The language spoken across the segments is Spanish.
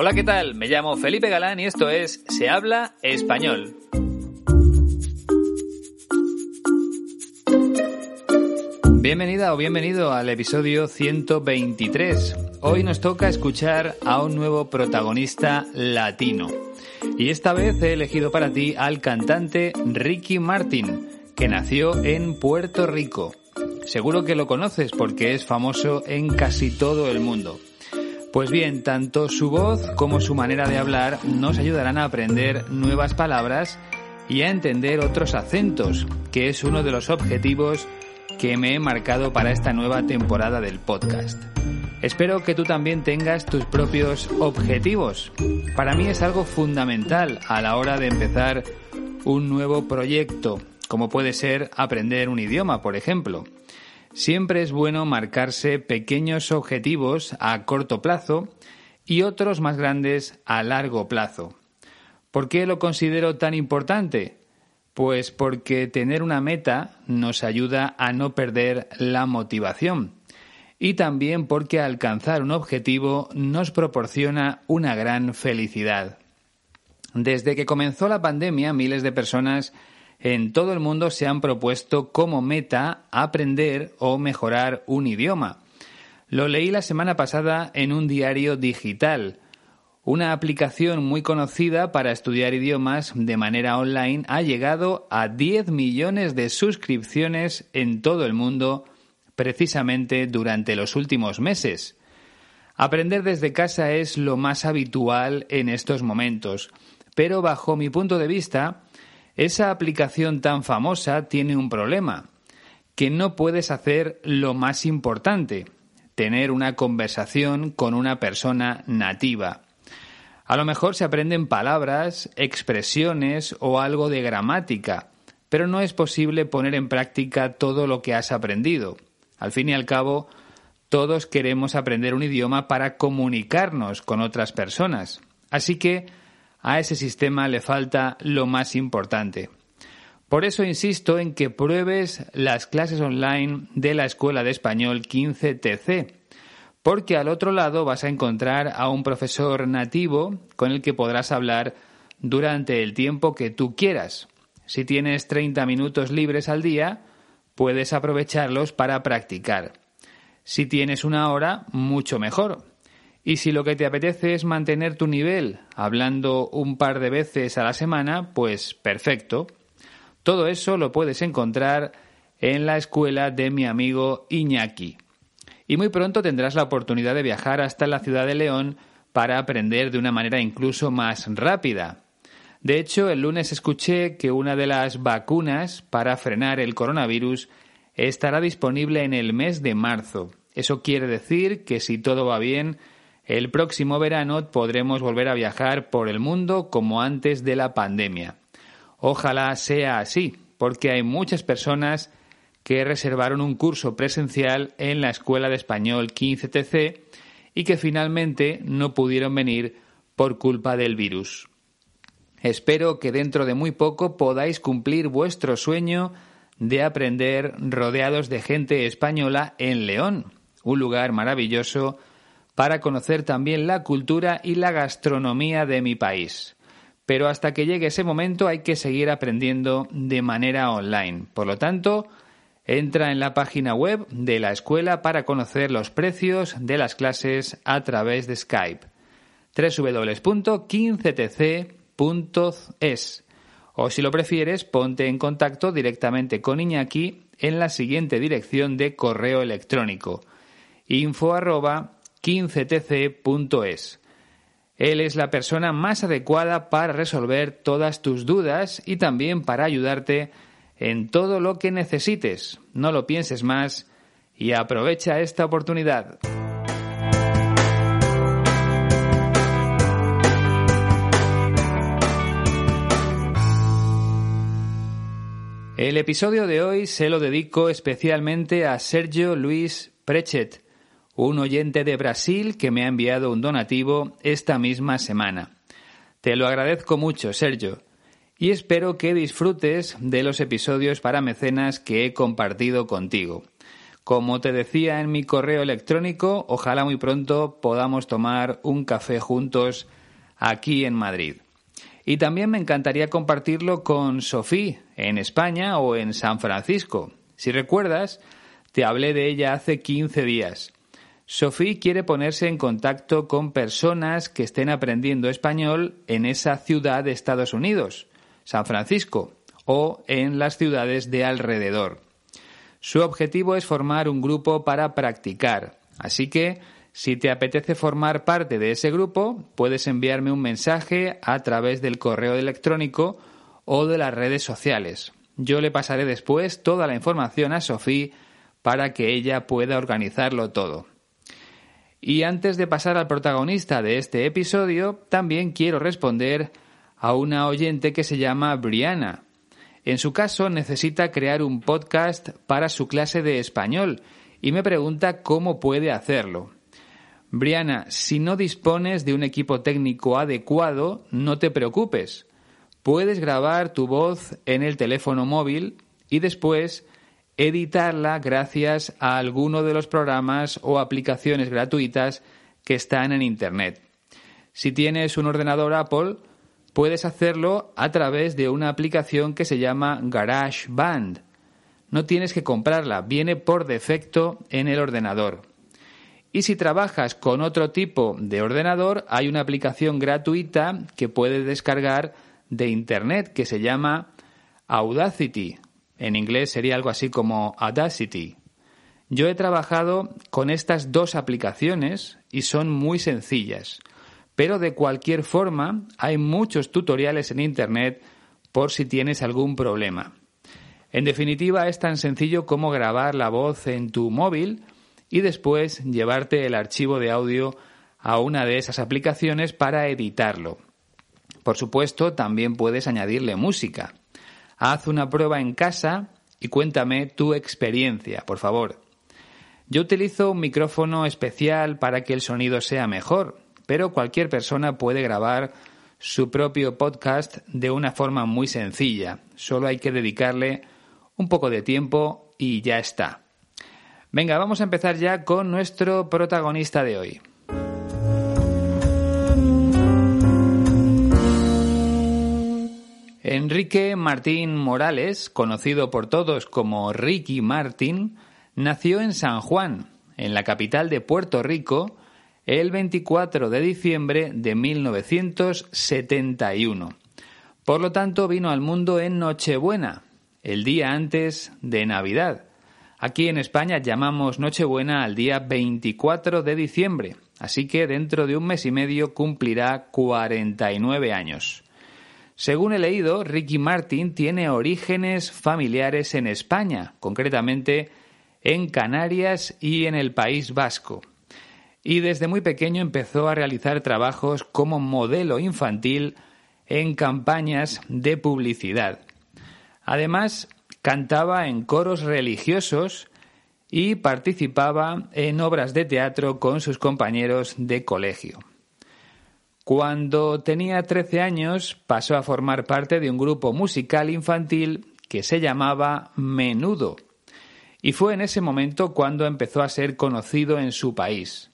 Hola, ¿qué tal? Me llamo Felipe Galán y esto es Se habla español. Bienvenida o bienvenido al episodio 123. Hoy nos toca escuchar a un nuevo protagonista latino. Y esta vez he elegido para ti al cantante Ricky Martin, que nació en Puerto Rico. Seguro que lo conoces porque es famoso en casi todo el mundo. Pues bien, tanto su voz como su manera de hablar nos ayudarán a aprender nuevas palabras y a entender otros acentos, que es uno de los objetivos que me he marcado para esta nueva temporada del podcast. Espero que tú también tengas tus propios objetivos. Para mí es algo fundamental a la hora de empezar un nuevo proyecto, como puede ser aprender un idioma, por ejemplo. Siempre es bueno marcarse pequeños objetivos a corto plazo y otros más grandes a largo plazo. ¿Por qué lo considero tan importante? Pues porque tener una meta nos ayuda a no perder la motivación y también porque alcanzar un objetivo nos proporciona una gran felicidad. Desde que comenzó la pandemia, miles de personas en todo el mundo se han propuesto como meta aprender o mejorar un idioma. Lo leí la semana pasada en un diario digital. Una aplicación muy conocida para estudiar idiomas de manera online ha llegado a 10 millones de suscripciones en todo el mundo precisamente durante los últimos meses. Aprender desde casa es lo más habitual en estos momentos, pero bajo mi punto de vista, esa aplicación tan famosa tiene un problema, que no puedes hacer lo más importante, tener una conversación con una persona nativa. A lo mejor se aprenden palabras, expresiones o algo de gramática, pero no es posible poner en práctica todo lo que has aprendido. Al fin y al cabo, todos queremos aprender un idioma para comunicarnos con otras personas. Así que a ese sistema le falta lo más importante. Por eso insisto en que pruebes las clases online de la Escuela de Español 15TC, porque al otro lado vas a encontrar a un profesor nativo con el que podrás hablar durante el tiempo que tú quieras. Si tienes 30 minutos libres al día, puedes aprovecharlos para practicar. Si tienes una hora, mucho mejor. Y si lo que te apetece es mantener tu nivel hablando un par de veces a la semana, pues perfecto. Todo eso lo puedes encontrar en la escuela de mi amigo Iñaki. Y muy pronto tendrás la oportunidad de viajar hasta la ciudad de León para aprender de una manera incluso más rápida. De hecho, el lunes escuché que una de las vacunas para frenar el coronavirus estará disponible en el mes de marzo. Eso quiere decir que si todo va bien, el próximo verano podremos volver a viajar por el mundo como antes de la pandemia. Ojalá sea así, porque hay muchas personas que reservaron un curso presencial en la Escuela de Español 15TC y que finalmente no pudieron venir por culpa del virus. Espero que dentro de muy poco podáis cumplir vuestro sueño de aprender rodeados de gente española en León, un lugar maravilloso para conocer también la cultura y la gastronomía de mi país. Pero hasta que llegue ese momento hay que seguir aprendiendo de manera online. Por lo tanto, entra en la página web de la escuela para conocer los precios de las clases a través de Skype. www.15tc.es o si lo prefieres, ponte en contacto directamente con Iñaki en la siguiente dirección de correo electrónico info 15tc.es. Él es la persona más adecuada para resolver todas tus dudas y también para ayudarte en todo lo que necesites. No lo pienses más y aprovecha esta oportunidad. El episodio de hoy se lo dedico especialmente a Sergio Luis Prechet, un oyente de Brasil que me ha enviado un donativo esta misma semana. Te lo agradezco mucho, Sergio, y espero que disfrutes de los episodios para mecenas que he compartido contigo. Como te decía en mi correo electrónico, ojalá muy pronto podamos tomar un café juntos aquí en Madrid. Y también me encantaría compartirlo con Sofía en España o en San Francisco. Si recuerdas, te hablé de ella hace 15 días. Sofía quiere ponerse en contacto con personas que estén aprendiendo español en esa ciudad de Estados Unidos, San Francisco, o en las ciudades de alrededor. Su objetivo es formar un grupo para practicar, así que si te apetece formar parte de ese grupo, puedes enviarme un mensaje a través del correo electrónico o de las redes sociales. Yo le pasaré después toda la información a Sofía para que ella pueda organizarlo todo. Y antes de pasar al protagonista de este episodio, también quiero responder a una oyente que se llama Briana. En su caso, necesita crear un podcast para su clase de español y me pregunta cómo puede hacerlo. Briana, si no dispones de un equipo técnico adecuado, no te preocupes. Puedes grabar tu voz en el teléfono móvil y después editarla gracias a alguno de los programas o aplicaciones gratuitas que están en Internet. Si tienes un ordenador Apple, puedes hacerlo a través de una aplicación que se llama GarageBand. No tienes que comprarla, viene por defecto en el ordenador. Y si trabajas con otro tipo de ordenador, hay una aplicación gratuita que puedes descargar de Internet que se llama Audacity. En inglés sería algo así como Audacity. Yo he trabajado con estas dos aplicaciones y son muy sencillas. Pero de cualquier forma, hay muchos tutoriales en Internet por si tienes algún problema. En definitiva, es tan sencillo como grabar la voz en tu móvil y después llevarte el archivo de audio a una de esas aplicaciones para editarlo. Por supuesto, también puedes añadirle música. Haz una prueba en casa y cuéntame tu experiencia, por favor. Yo utilizo un micrófono especial para que el sonido sea mejor, pero cualquier persona puede grabar su propio podcast de una forma muy sencilla. Solo hay que dedicarle un poco de tiempo y ya está. Venga, vamos a empezar ya con nuestro protagonista de hoy. Enrique Martín Morales, conocido por todos como Ricky Martín, nació en San Juan, en la capital de Puerto Rico, el 24 de diciembre de 1971. Por lo tanto, vino al mundo en Nochebuena, el día antes de Navidad. Aquí en España llamamos Nochebuena al día 24 de diciembre, así que dentro de un mes y medio cumplirá 49 años. Según he leído, Ricky Martin tiene orígenes familiares en España, concretamente en Canarias y en el País Vasco. Y desde muy pequeño empezó a realizar trabajos como modelo infantil en campañas de publicidad. Además, cantaba en coros religiosos y participaba en obras de teatro con sus compañeros de colegio. Cuando tenía 13 años pasó a formar parte de un grupo musical infantil que se llamaba Menudo, y fue en ese momento cuando empezó a ser conocido en su país.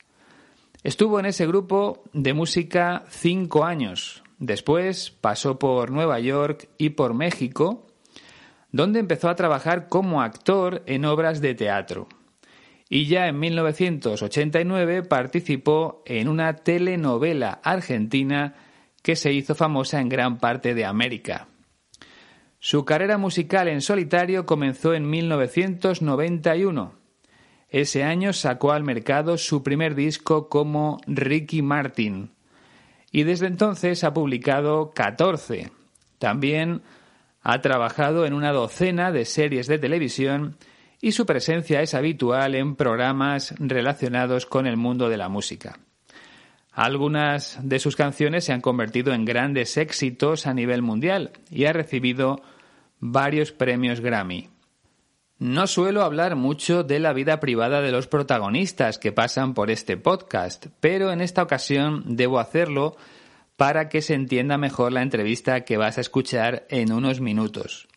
Estuvo en ese grupo de música cinco años. Después pasó por Nueva York y por México, donde empezó a trabajar como actor en obras de teatro. Y ya en 1989 participó en una telenovela argentina que se hizo famosa en gran parte de América. Su carrera musical en solitario comenzó en 1991. Ese año sacó al mercado su primer disco como Ricky Martin y desde entonces ha publicado 14. También ha trabajado en una docena de series de televisión y su presencia es habitual en programas relacionados con el mundo de la música. Algunas de sus canciones se han convertido en grandes éxitos a nivel mundial y ha recibido varios premios Grammy. No suelo hablar mucho de la vida privada de los protagonistas que pasan por este podcast, pero en esta ocasión debo hacerlo para que se entienda mejor la entrevista que vas a escuchar en unos minutos.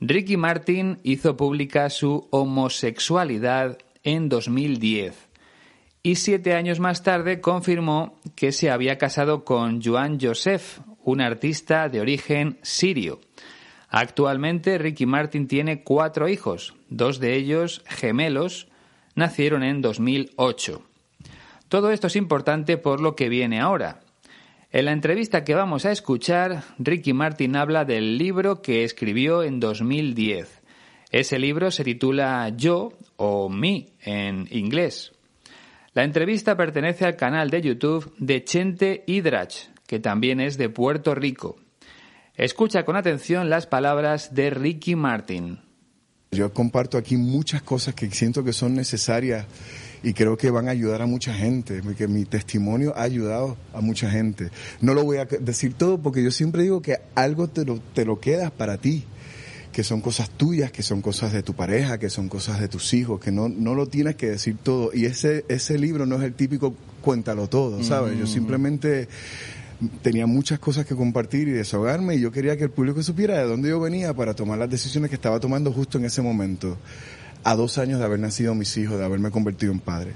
Ricky Martin hizo pública su homosexualidad en 2010 y siete años más tarde confirmó que se había casado con Joan Joseph, un artista de origen sirio. Actualmente Ricky Martin tiene cuatro hijos, dos de ellos gemelos, nacieron en 2008. Todo esto es importante por lo que viene ahora. En la entrevista que vamos a escuchar, Ricky Martin habla del libro que escribió en 2010. Ese libro se titula Yo o Me en inglés. La entrevista pertenece al canal de YouTube de Chente Hidrach, que también es de Puerto Rico. Escucha con atención las palabras de Ricky Martin. Yo comparto aquí muchas cosas que siento que son necesarias y creo que van a ayudar a mucha gente, porque mi testimonio ha ayudado a mucha gente. No lo voy a decir todo porque yo siempre digo que algo te lo, te lo quedas para ti que son cosas tuyas, que son cosas de tu pareja, que son cosas de tus hijos, que no, no lo tienes que decir todo. Y ese, ese libro no es el típico cuéntalo todo, ¿sabes? Yo mm. simplemente tenía muchas cosas que compartir y desahogarme y yo quería que el público supiera de dónde yo venía para tomar las decisiones que estaba tomando justo en ese momento, a dos años de haber nacido mis hijos, de haberme convertido en padre.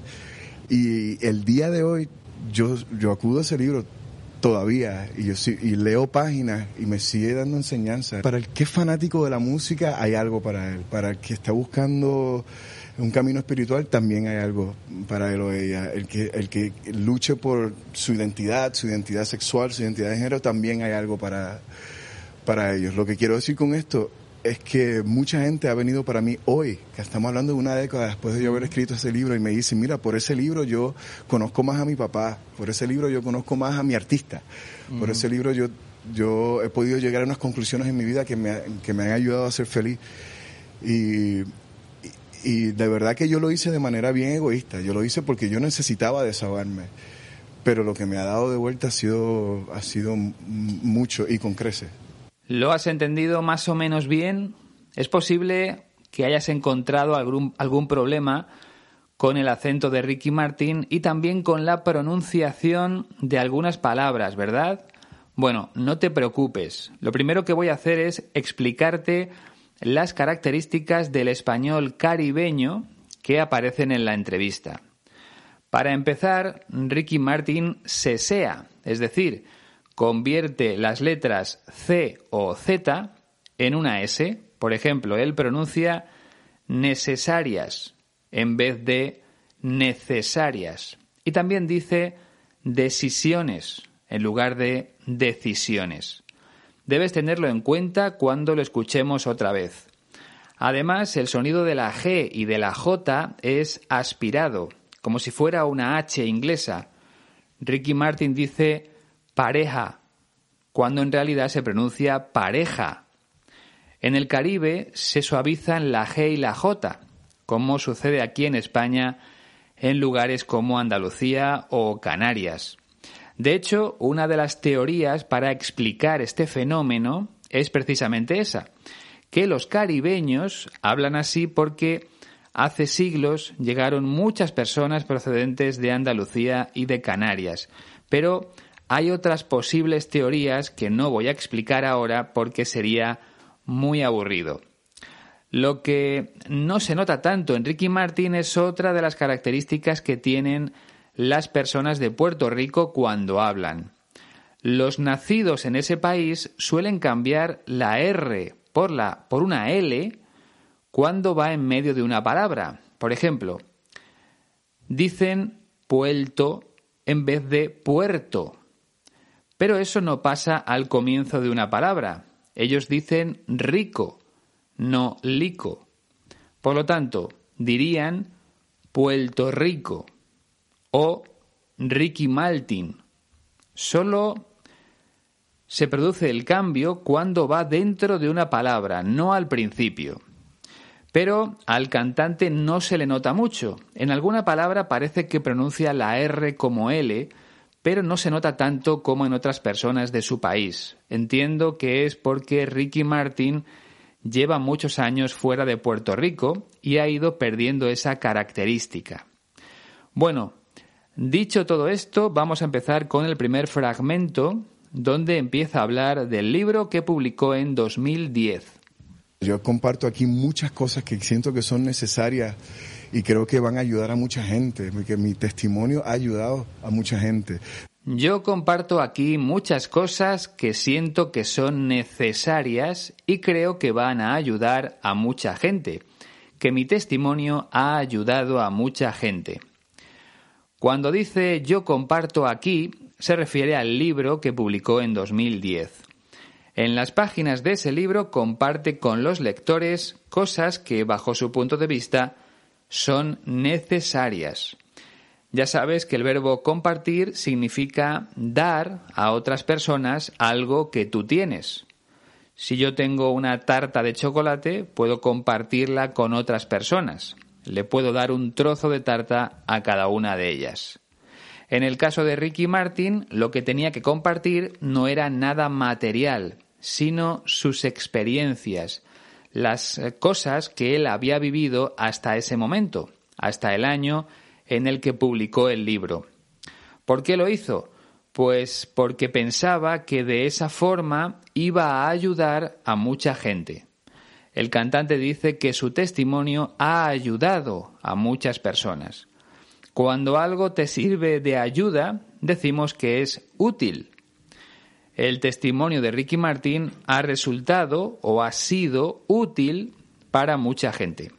Y el día de hoy yo, yo acudo a ese libro todavía y yo y leo páginas y me sigue dando enseñanza. Para el que es fanático de la música hay algo para él, para el que está buscando un camino espiritual también hay algo para él o ella. El que, el que luche por su identidad, su identidad sexual, su identidad de género, también hay algo para, para ellos. Lo que quiero decir con esto es que mucha gente ha venido para mí hoy, que estamos hablando de una década después de yo haber escrito ese libro, y me dicen, mira, por ese libro yo conozco más a mi papá, por ese libro yo conozco más a mi artista, por ese libro yo, yo he podido llegar a unas conclusiones en mi vida que me, que me han ayudado a ser feliz. Y, y de verdad que yo lo hice de manera bien egoísta, yo lo hice porque yo necesitaba desahogarme pero lo que me ha dado de vuelta ha sido, ha sido mucho y con creces. ¿Lo has entendido más o menos bien? Es posible que hayas encontrado algún, algún problema con el acento de Ricky Martin y también con la pronunciación de algunas palabras, ¿verdad? Bueno, no te preocupes. Lo primero que voy a hacer es explicarte las características del español caribeño que aparecen en la entrevista. Para empezar, Ricky Martin sesea, es decir, convierte las letras C o Z en una S. Por ejemplo, él pronuncia necesarias en vez de necesarias. Y también dice decisiones en lugar de decisiones. Debes tenerlo en cuenta cuando lo escuchemos otra vez. Además, el sonido de la G y de la J es aspirado, como si fuera una H inglesa. Ricky Martin dice pareja, cuando en realidad se pronuncia pareja. En el Caribe se suavizan la G y la J, como sucede aquí en España en lugares como Andalucía o Canarias. De hecho, una de las teorías para explicar este fenómeno es precisamente esa, que los caribeños hablan así porque hace siglos llegaron muchas personas procedentes de Andalucía y de Canarias, pero hay otras posibles teorías que no voy a explicar ahora porque sería muy aburrido. Lo que no se nota tanto en Ricky Martin es otra de las características que tienen las personas de Puerto Rico cuando hablan. Los nacidos en ese país suelen cambiar la R por, la, por una L cuando va en medio de una palabra. Por ejemplo, dicen puerto en vez de puerto. Pero eso no pasa al comienzo de una palabra. Ellos dicen rico, no lico. Por lo tanto, dirían Puerto Rico o Ricky Martin. Solo se produce el cambio cuando va dentro de una palabra, no al principio. Pero al cantante no se le nota mucho. En alguna palabra parece que pronuncia la R como L, pero no se nota tanto como en otras personas de su país. Entiendo que es porque Ricky Martin lleva muchos años fuera de Puerto Rico y ha ido perdiendo esa característica. Bueno, dicho todo esto, vamos a empezar con el primer fragmento donde empieza a hablar del libro que publicó en 2010. Yo comparto aquí muchas cosas que siento que son necesarias y creo que van a ayudar a mucha gente, porque mi testimonio ha ayudado a mucha gente. Yo comparto aquí muchas cosas que siento que son necesarias y creo que van a ayudar a mucha gente, que mi testimonio ha ayudado a mucha gente. Cuando dice yo comparto aquí, se refiere al libro que publicó en 2010. En las páginas de ese libro comparte con los lectores cosas que, bajo su punto de vista, son necesarias. Ya sabes que el verbo compartir significa dar a otras personas algo que tú tienes. Si yo tengo una tarta de chocolate, puedo compartirla con otras personas. Le puedo dar un trozo de tarta a cada una de ellas. En el caso de Ricky Martin, lo que tenía que compartir no era nada material, sino sus experiencias, las eh, cosas que él había vivido hasta ese momento, hasta el año en el que publicó el libro. ¿Por qué lo hizo? Pues porque pensaba que de esa forma iba a ayudar a mucha gente. El cantante dice que su testimonio ha ayudado a muchas personas. Cuando algo te sirve de ayuda, decimos que es útil el testimonio de Ricky Martin ha resultado o ha sido útil para mucha gente.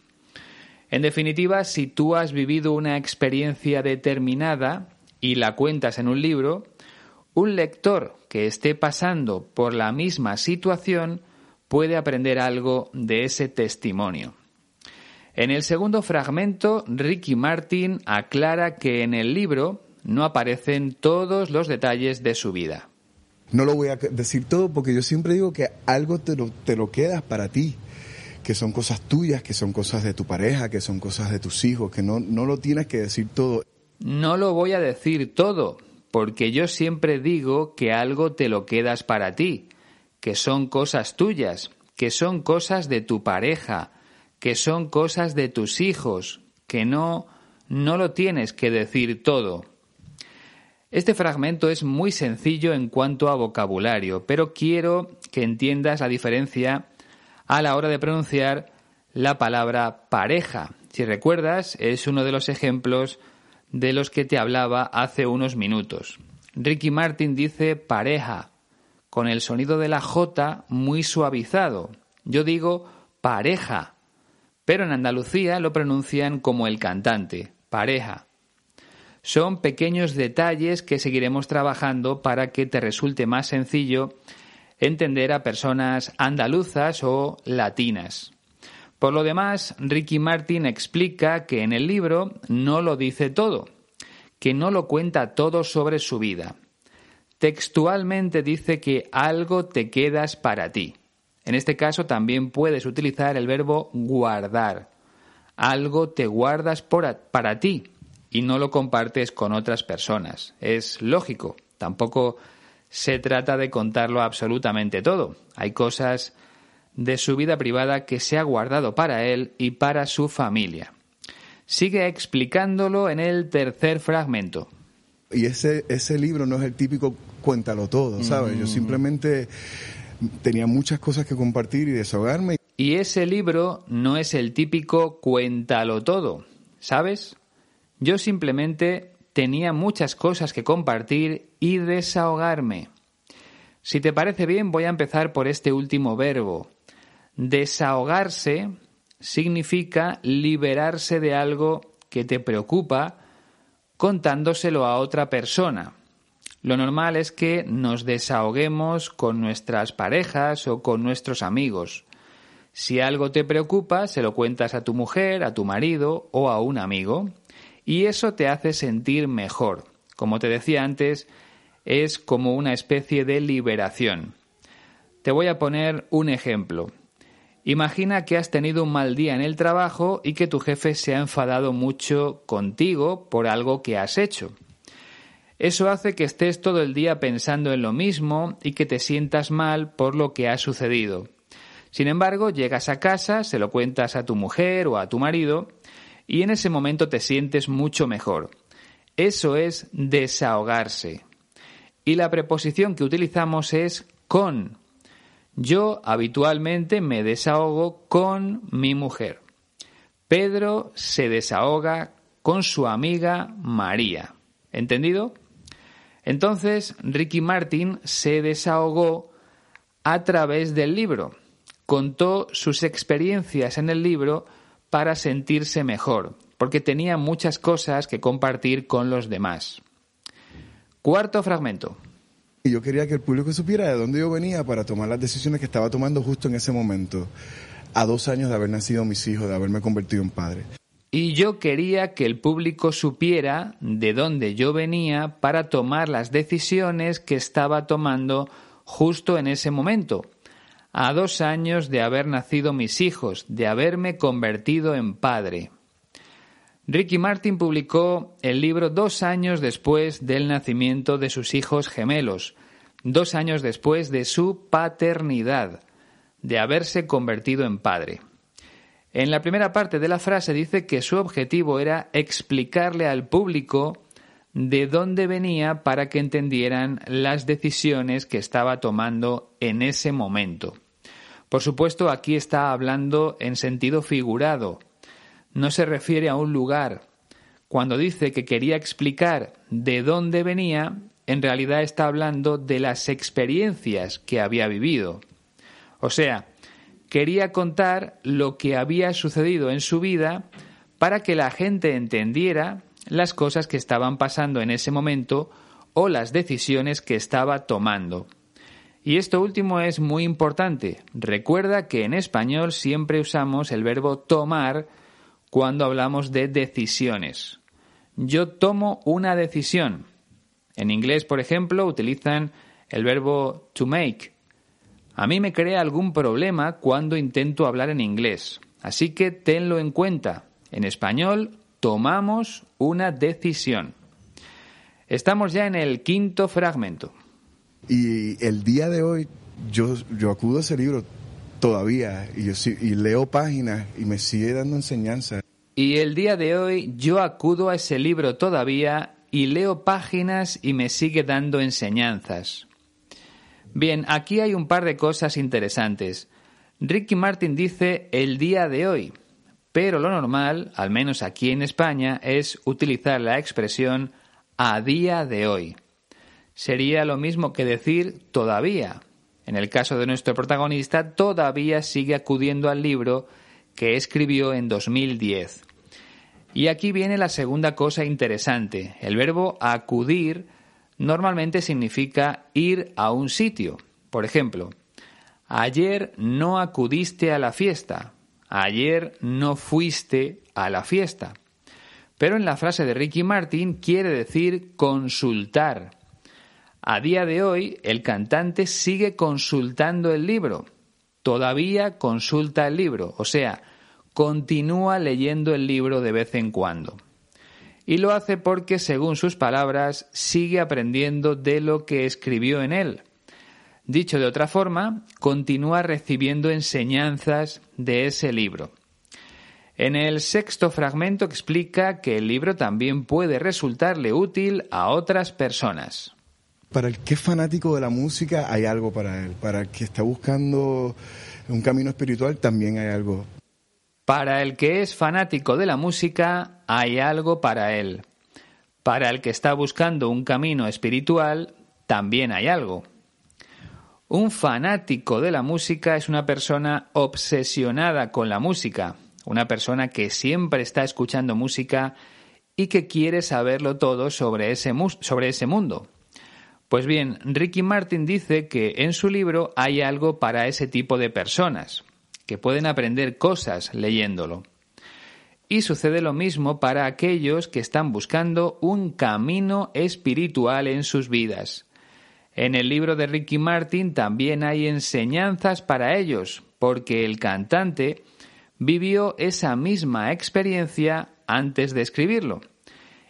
En definitiva, si tú has vivido una experiencia determinada y la cuentas en un libro, un lector que esté pasando por la misma situación puede aprender algo de ese testimonio. En el segundo fragmento, Ricky Martin aclara que en el libro no aparecen todos los detalles de su vida. No lo voy a decir todo porque yo siempre digo que algo te lo, te lo quedas para ti, que son cosas tuyas, que son cosas de tu pareja, que son cosas de tus hijos, que no, no lo tienes que decir todo. No lo voy a decir todo, porque yo siempre digo que algo te lo quedas para ti, que son cosas tuyas, que son cosas de tu pareja, que son cosas de tus hijos, que no, no lo tienes que decir todo. Este fragmento es muy sencillo en cuanto a vocabulario, pero quiero que entiendas la diferencia a la hora de pronunciar la palabra pareja. Si recuerdas, es uno de los ejemplos de los que te hablaba hace unos minutos. Ricky Martin dice pareja, con el sonido de la J muy suavizado. Yo digo pareja, pero en Andalucía lo pronuncian como el cantante, pareja. Son pequeños detalles que seguiremos trabajando para que te resulte más sencillo entender a personas andaluzas o latinas. Por lo demás, Ricky Martin explica que en el libro no lo dice todo, que no lo cuenta todo sobre su vida. Textualmente dice que algo te quedas para ti. En este caso también puedes utilizar el verbo guardar. Algo te guardas para ti y no lo compartes con otras personas. Es lógico, tampoco se trata de contarlo absolutamente todo. Hay cosas de su vida privada que se ha guardado para él y para su familia. Sigue explicándolo en el tercer fragmento. Y ese, ese libro no es el típico cuéntalo todo, ¿sabes? Yo mm. simplemente tenía muchas cosas que compartir y desahogarme. Y ese libro no es el típico cuéntalo todo, ¿sabes? Yo simplemente tenía muchas cosas que compartir y desahogarme. Si te parece bien, voy a empezar por este último verbo. Desahogarse significa liberarse de algo que te preocupa contándoselo a otra persona. Lo normal es que nos desahoguemos con nuestras parejas o con nuestros amigos. Si algo te preocupa, se lo cuentas a tu mujer, a tu marido o a un amigo y eso te hace sentir mejor. Como te decía antes, es como una especie de liberación. Te voy a poner un ejemplo. Imagina que has tenido un mal día en el trabajo y que tu jefe se ha enfadado mucho contigo por algo que has hecho. Eso hace que estés todo el día pensando en lo mismo y que te sientas mal por lo que ha sucedido. Sin embargo, llegas a casa, se lo cuentas a tu mujer o a tu marido y en ese momento te sientes mucho mejor. Eso es desahogarse. Y la preposición que utilizamos es con. Yo habitualmente me desahogo con mi mujer. Pedro se desahoga con su amiga María. ¿Entendido? Entonces, Ricky Martin se desahogó a través del libro. Contó sus experiencias en el libro para sentirse mejor, porque tenía muchas cosas que compartir con los demás. Cuarto fragmento. Y yo quería que el público supiera de dónde yo venía para tomar las decisiones que estaba tomando justo en ese momento, a dos años de haber nacido mis hijos, de haberme convertido en padre. Y yo quería que el público supiera de dónde yo venía para tomar las decisiones que estaba tomando justo en ese momento, a dos años de haber nacido mis hijos, de haberme convertido en padre. Ricky Martin publicó el libro dos años después del nacimiento de sus hijos gemelos, dos años después de su paternidad, de haberse convertido en padre. En la primera parte de la frase dice que su objetivo era explicarle al público de dónde venía para que entendieran las decisiones que estaba tomando en ese momento. Por supuesto, aquí está hablando en sentido figurado, no se refiere a un lugar. Cuando dice que quería explicar de dónde venía, en realidad está hablando de las experiencias que había vivido. O sea, quería contar lo que había sucedido en su vida para que la gente entendiera las cosas que estaban pasando en ese momento o las decisiones que estaba tomando. Y esto último es muy importante. Recuerda que en español siempre usamos el verbo tomar cuando hablamos de decisiones. Yo tomo una decisión. En inglés, por ejemplo, utilizan el verbo to make. A mí me crea algún problema cuando intento hablar en inglés, así que tenlo en cuenta. En español, tomamos una decisión. Estamos ya en el quinto fragmento. Y el día de hoy yo, yo acudo a ese libro todavía y, yo, y leo páginas y me sigue dando enseñanza. Y el día de hoy yo acudo a ese libro todavía y leo páginas y me sigue dando enseñanzas. Bien, aquí hay un par de cosas interesantes. Ricky Martin dice el día de hoy, pero lo normal, al menos aquí en España, es utilizar la expresión a día de hoy. Sería lo mismo que decir todavía. En el caso de nuestro protagonista, todavía sigue acudiendo al libro que escribió en 2010. Y aquí viene la segunda cosa interesante. El verbo acudir normalmente significa ir a un sitio. Por ejemplo, ayer no acudiste a la fiesta. Ayer no fuiste a la fiesta. Pero en la frase de Ricky Martin quiere decir consultar. A día de hoy, el cantante sigue consultando el libro todavía consulta el libro, o sea, continúa leyendo el libro de vez en cuando. Y lo hace porque, según sus palabras, sigue aprendiendo de lo que escribió en él. Dicho de otra forma, continúa recibiendo enseñanzas de ese libro. En el sexto fragmento explica que el libro también puede resultarle útil a otras personas. Para el que es fanático de la música hay algo para él. Para el que está buscando un camino espiritual también hay algo. Para el que es fanático de la música hay algo para él. Para el que está buscando un camino espiritual también hay algo. Un fanático de la música es una persona obsesionada con la música, una persona que siempre está escuchando música y que quiere saberlo todo sobre ese, sobre ese mundo. Pues bien, Ricky Martin dice que en su libro hay algo para ese tipo de personas, que pueden aprender cosas leyéndolo. Y sucede lo mismo para aquellos que están buscando un camino espiritual en sus vidas. En el libro de Ricky Martin también hay enseñanzas para ellos, porque el cantante vivió esa misma experiencia antes de escribirlo,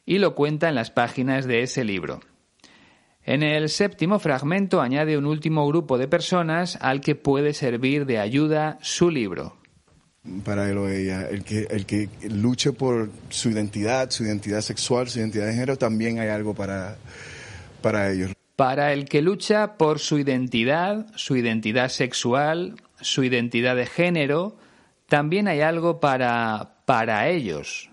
y lo cuenta en las páginas de ese libro. En el séptimo fragmento añade un último grupo de personas al que puede servir de ayuda su libro. Para él el que, el que luche por su identidad, su identidad sexual, su identidad de género, también hay algo para, para ellos. Para el que lucha por su identidad, su identidad sexual, su identidad de género, también hay algo para, para ellos.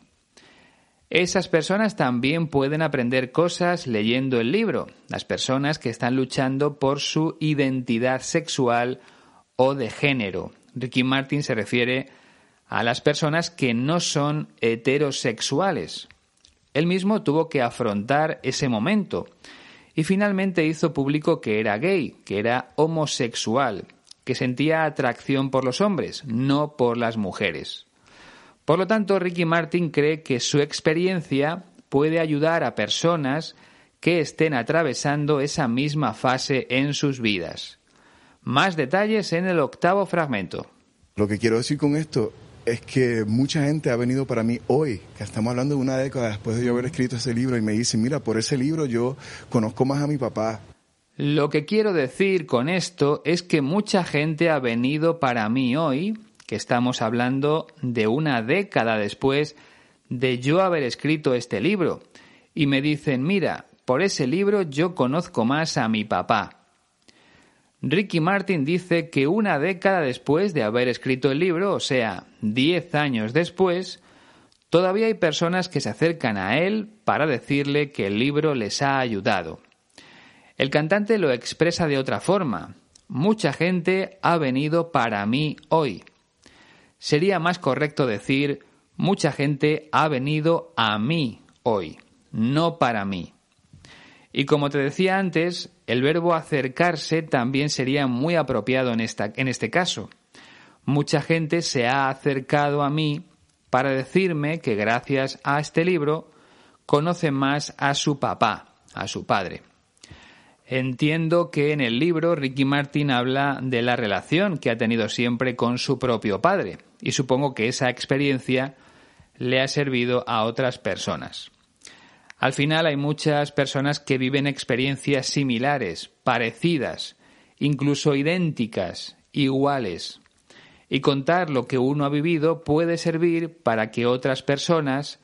Esas personas también pueden aprender cosas leyendo el libro, las personas que están luchando por su identidad sexual o de género. Ricky Martin se refiere a las personas que no son heterosexuales. Él mismo tuvo que afrontar ese momento y finalmente hizo público que era gay, que era homosexual, que sentía atracción por los hombres, no por las mujeres. Por lo tanto, Ricky Martin cree que su experiencia puede ayudar a personas que estén atravesando esa misma fase en sus vidas. Más detalles en el octavo fragmento. Lo que quiero decir con esto es que mucha gente ha venido para mí hoy, que estamos hablando de una década después de yo haber escrito ese libro, y me dicen, mira, por ese libro yo conozco más a mi papá. Lo que quiero decir con esto es que mucha gente ha venido para mí hoy, que estamos hablando de una década después de yo haber escrito este libro, y me dicen, mira, por ese libro yo conozco más a mi papá. Ricky Martin dice que una década después de haber escrito el libro, o sea, diez años después, todavía hay personas que se acercan a él para decirle que el libro les ha ayudado. El cantante lo expresa de otra forma. Mucha gente ha venido para mí hoy. Sería más correcto decir mucha gente ha venido a mí hoy, no para mí. Y como te decía antes, el verbo acercarse también sería muy apropiado en, esta, en este caso. Mucha gente se ha acercado a mí para decirme que gracias a este libro conoce más a su papá, a su padre. Entiendo que en el libro Ricky Martin habla de la relación que ha tenido siempre con su propio padre y supongo que esa experiencia le ha servido a otras personas. Al final hay muchas personas que viven experiencias similares, parecidas, incluso idénticas, iguales. Y contar lo que uno ha vivido puede servir para que otras personas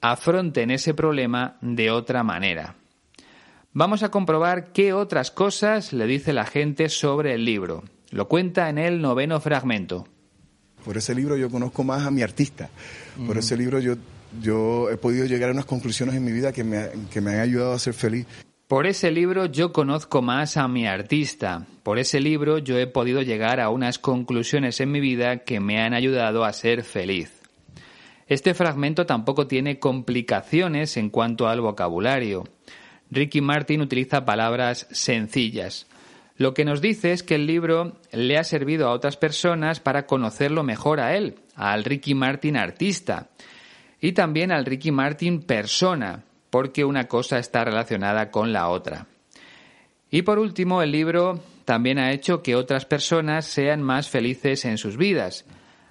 afronten ese problema de otra manera. Vamos a comprobar qué otras cosas le dice la gente sobre el libro. Lo cuenta en el noveno fragmento. Por ese libro yo conozco más a mi artista. Por ese libro yo yo he podido llegar a unas conclusiones en mi vida que me, que me han ayudado a ser feliz. Por ese libro yo conozco más a mi artista. Por ese libro yo he podido llegar a unas conclusiones en mi vida que me han ayudado a ser feliz. Este fragmento tampoco tiene complicaciones en cuanto al vocabulario. Ricky Martin utiliza palabras sencillas. Lo que nos dice es que el libro le ha servido a otras personas para conocerlo mejor a él, al Ricky Martin artista y también al Ricky Martin persona, porque una cosa está relacionada con la otra. Y por último, el libro también ha hecho que otras personas sean más felices en sus vidas.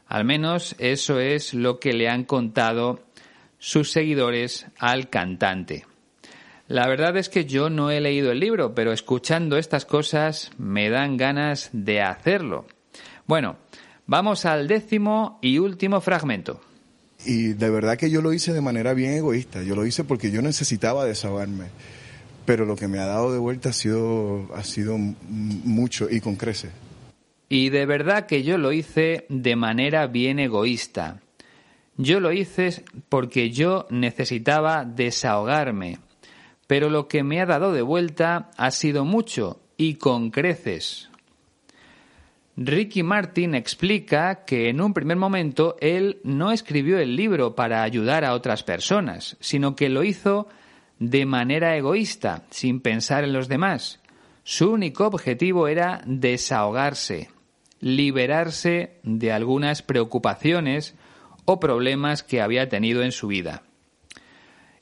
Al menos eso es lo que le han contado sus seguidores al cantante. La verdad es que yo no he leído el libro, pero escuchando estas cosas me dan ganas de hacerlo. Bueno, vamos al décimo y último fragmento. Y de verdad que yo lo hice de manera bien egoísta. Yo lo hice porque yo necesitaba desahogarme. Pero lo que me ha dado de vuelta ha sido, ha sido mucho y con creces. Y de verdad que yo lo hice de manera bien egoísta. Yo lo hice porque yo necesitaba desahogarme. Pero lo que me ha dado de vuelta ha sido mucho y con creces. Ricky Martin explica que en un primer momento él no escribió el libro para ayudar a otras personas, sino que lo hizo de manera egoísta, sin pensar en los demás. Su único objetivo era desahogarse, liberarse de algunas preocupaciones o problemas que había tenido en su vida.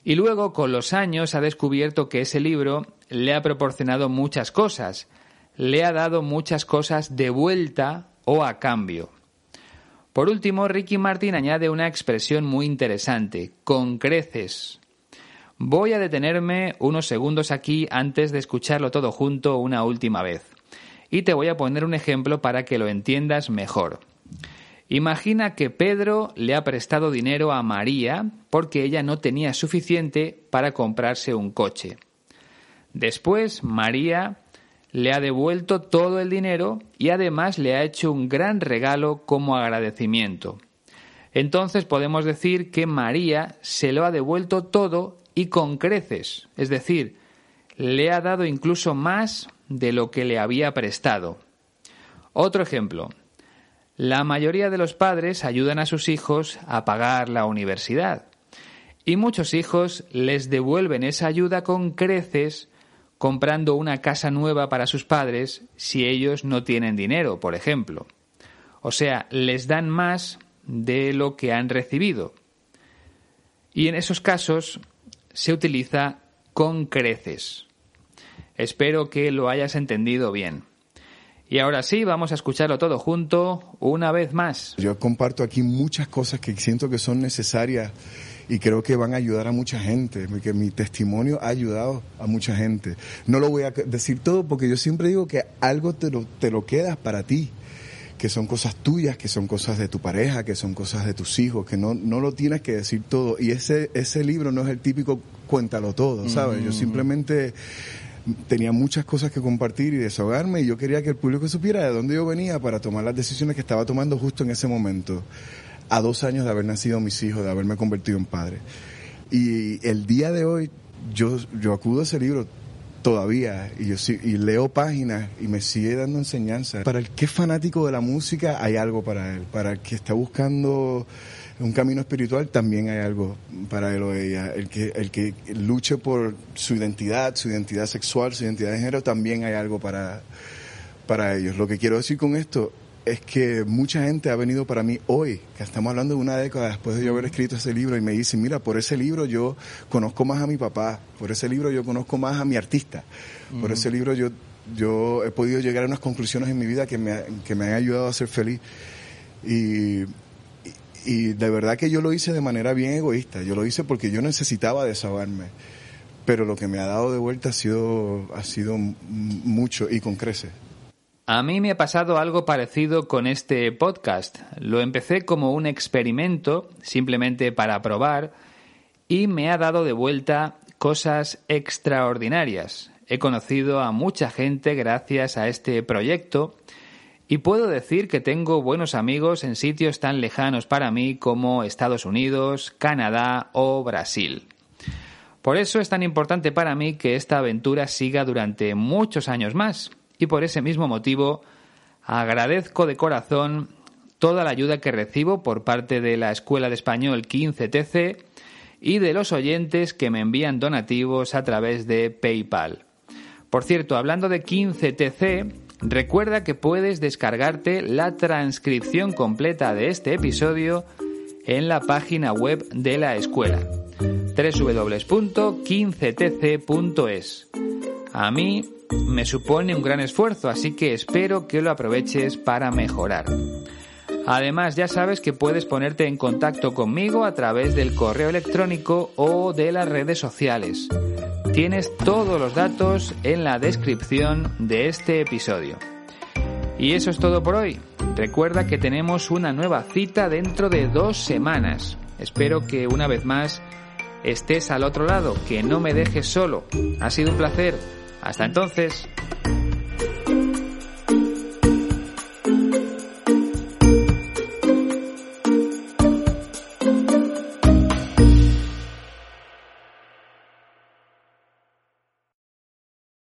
Y luego, con los años, ha descubierto que ese libro le ha proporcionado muchas cosas, le ha dado muchas cosas de vuelta o a cambio. Por último, Ricky Martin añade una expresión muy interesante, con creces. Voy a detenerme unos segundos aquí antes de escucharlo todo junto una última vez. Y te voy a poner un ejemplo para que lo entiendas mejor. Imagina que Pedro le ha prestado dinero a María porque ella no tenía suficiente para comprarse un coche. Después María le ha devuelto todo el dinero y además le ha hecho un gran regalo como agradecimiento. Entonces podemos decir que María se lo ha devuelto todo y con creces, es decir, le ha dado incluso más de lo que le había prestado. Otro ejemplo. La mayoría de los padres ayudan a sus hijos a pagar la universidad y muchos hijos les devuelven esa ayuda con creces comprando una casa nueva para sus padres si ellos no tienen dinero, por ejemplo. O sea, les dan más de lo que han recibido. Y en esos casos se utiliza con creces. Espero que lo hayas entendido bien. Y ahora sí, vamos a escucharlo todo junto una vez más. Yo comparto aquí muchas cosas que siento que son necesarias y creo que van a ayudar a mucha gente, porque mi testimonio ha ayudado a mucha gente. No lo voy a decir todo porque yo siempre digo que algo te lo, te lo quedas para ti que son cosas tuyas, que son cosas de tu pareja, que son cosas de tus hijos, que no, no lo tienes que decir todo. Y ese, ese libro no es el típico cuéntalo todo, ¿sabes? Yo mm. simplemente tenía muchas cosas que compartir y desahogarme y yo quería que el público supiera de dónde yo venía para tomar las decisiones que estaba tomando justo en ese momento a dos años de haber nacido mis hijos, de haberme convertido en padre. Y el día de hoy yo, yo acudo a ese libro todavía y yo y leo páginas y me sigue dando enseñanza. Para el que es fanático de la música hay algo para él. Para el que está buscando un camino espiritual también hay algo para él o ella. El que, el que luche por su identidad, su identidad sexual, su identidad de género, también hay algo para, para ellos. Lo que quiero decir con esto es que mucha gente ha venido para mí hoy, que estamos hablando de una década después de yo haber escrito ese libro, y me dicen, mira, por ese libro yo conozco más a mi papá, por ese libro yo conozco más a mi artista, por ese libro yo, yo he podido llegar a unas conclusiones en mi vida que me, que me han ayudado a ser feliz. Y, y de verdad que yo lo hice de manera bien egoísta, yo lo hice porque yo necesitaba desahogarme pero lo que me ha dado de vuelta ha sido, ha sido mucho y con creces. A mí me ha pasado algo parecido con este podcast. Lo empecé como un experimento, simplemente para probar, y me ha dado de vuelta cosas extraordinarias. He conocido a mucha gente gracias a este proyecto y puedo decir que tengo buenos amigos en sitios tan lejanos para mí como Estados Unidos, Canadá o Brasil. Por eso es tan importante para mí que esta aventura siga durante muchos años más y por ese mismo motivo agradezco de corazón toda la ayuda que recibo por parte de la Escuela de Español 15TC y de los oyentes que me envían donativos a través de PayPal. Por cierto, hablando de 15TC, recuerda que puedes descargarte la transcripción completa de este episodio en la página web de la escuela www.15tc.es. A mí me supone un gran esfuerzo, así que espero que lo aproveches para mejorar. Además, ya sabes que puedes ponerte en contacto conmigo a través del correo electrónico o de las redes sociales. Tienes todos los datos en la descripción de este episodio. Y eso es todo por hoy. Recuerda que tenemos una nueva cita dentro de dos semanas. Espero que una vez más estés al otro lado, que no me dejes solo. Ha sido un placer. Hasta entonces.